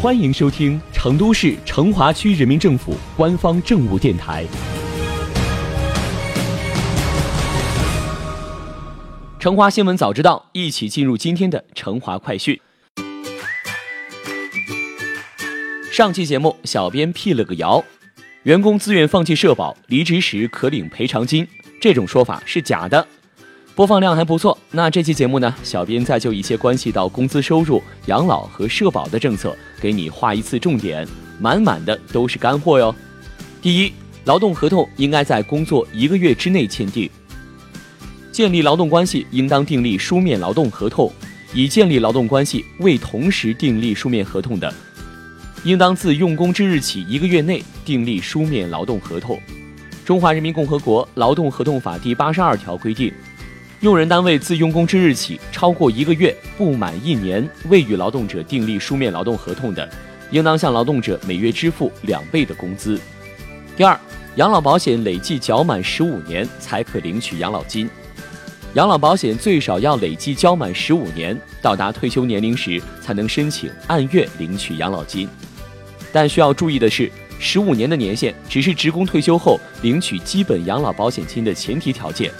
欢迎收听成都市成华区人民政府官方政务电台《成华新闻早知道》，一起进入今天的成华快讯。上期节目，小编辟了个谣，员工自愿放弃社保，离职时可领赔偿金，这种说法是假的。播放量还不错，那这期节目呢？小编再就一些关系到工资收入、养老和社保的政策，给你画一次重点，满满的都是干货哟。第一，劳动合同应该在工作一个月之内签订。建立劳动关系应当订立书面劳动合同，已建立劳动关系未同时订立书面合同的，应当自用工之日起一个月内订立书面劳动合同。中华人民共和国劳动合同法第八十二条规定。用人单位自用工之日起超过一个月不满一年未与劳动者订立书面劳动合同的，应当向劳动者每月支付两倍的工资。第二，养老保险累计缴满十五年才可领取养老金。养老保险最少要累计交满十五年，到达退休年龄时才能申请按月领取养老金。但需要注意的是，十五年的年限只是职工退休后领取基本养老保险金的前提条件。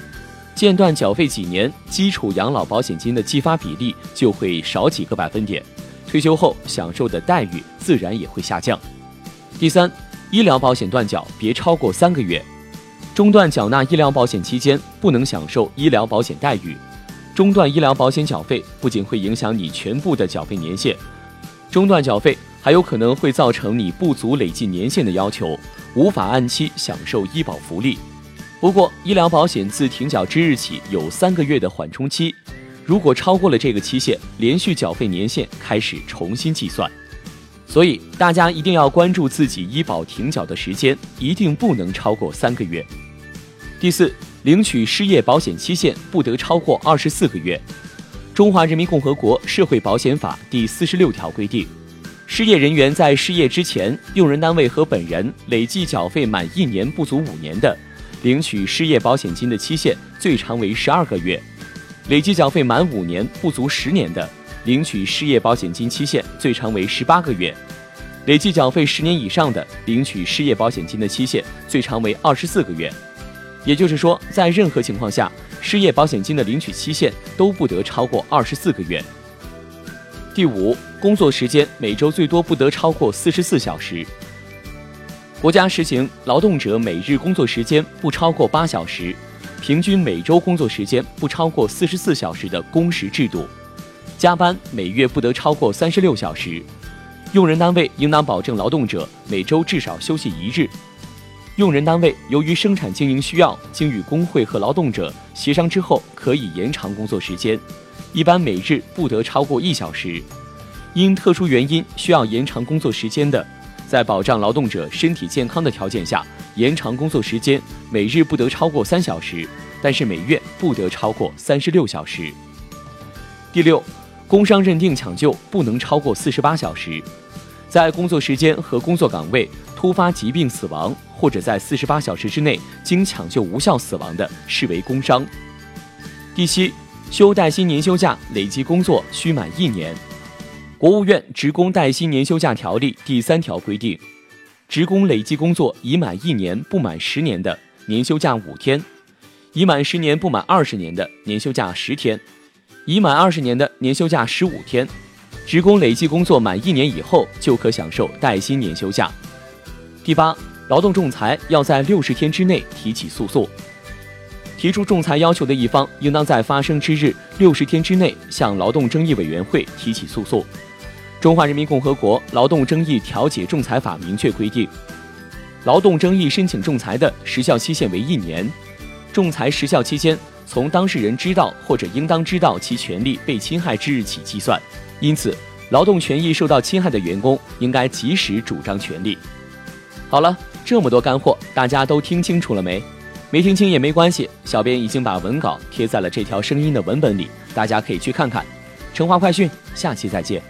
间断缴费几年，基础养老保险金的计发比例就会少几个百分点，退休后享受的待遇自然也会下降。第三，医疗保险断缴别超过三个月，中断缴纳医疗保险期间不能享受医疗保险待遇。中断医疗保险缴费不仅会影响你全部的缴费年限，中断缴费还有可能会造成你不足累计年限的要求，无法按期享受医保福利。不过，医疗保险自停缴之日起有三个月的缓冲期，如果超过了这个期限，连续缴费年限开始重新计算。所以大家一定要关注自己医保停缴的时间，一定不能超过三个月。第四，领取失业保险期限不得超过二十四个月。中华人民共和国社会保险法第四十六条规定，失业人员在失业之前，用人单位和本人累计缴费满一年不足五年的。领取失业保险金的期限最长为十二个月，累计缴费满五年不足十年的，领取失业保险金期限最长为十八个月；累计缴费十年以上的，领取失业保险金的期限最长为二十四个月。也就是说，在任何情况下，失业保险金的领取期限都不得超过二十四个月。第五，工作时间每周最多不得超过四十四小时。国家实行劳动者每日工作时间不超过八小时，平均每周工作时间不超过四十四小时的工时制度，加班每月不得超过三十六小时，用人单位应当保证劳动者每周至少休息一日。用人单位由于生产经营需要，经与工会和劳动者协商之后，可以延长工作时间，一般每日不得超过一小时。因特殊原因需要延长工作时间的。在保障劳动者身体健康的条件下，延长工作时间，每日不得超过三小时，但是每月不得超过三十六小时。第六，工伤认定抢救不能超过四十八小时，在工作时间和工作岗位突发疾病死亡，或者在四十八小时之内经抢救无效死亡的，视为工伤。第七，休带薪年休假累计工作需满一年。国务院《职工带薪年休假条例》第三条规定，职工累计工作已满一年不满十年的，年休假五天；已满十年不满二十年的，年休假十天；已满二十年的，年休假十五天。职工累计工作满一年以后，就可享受带薪年休假。第八，劳动仲裁要在六十天之内提起诉讼。提出仲裁要求的一方，应当在发生之日六十天之内向劳动争议委员会提起诉讼。中华人民共和国劳动争议调解仲裁法明确规定，劳动争议申请仲裁的时效期限为一年，仲裁时效期间从当事人知道或者应当知道其权利被侵害之日起计算。因此，劳动权益受到侵害的员工应该及时主张权利。好了，这么多干货，大家都听清楚了没？没听清也没关系，小编已经把文稿贴在了这条声音的文本里，大家可以去看看。成华快讯，下期再见。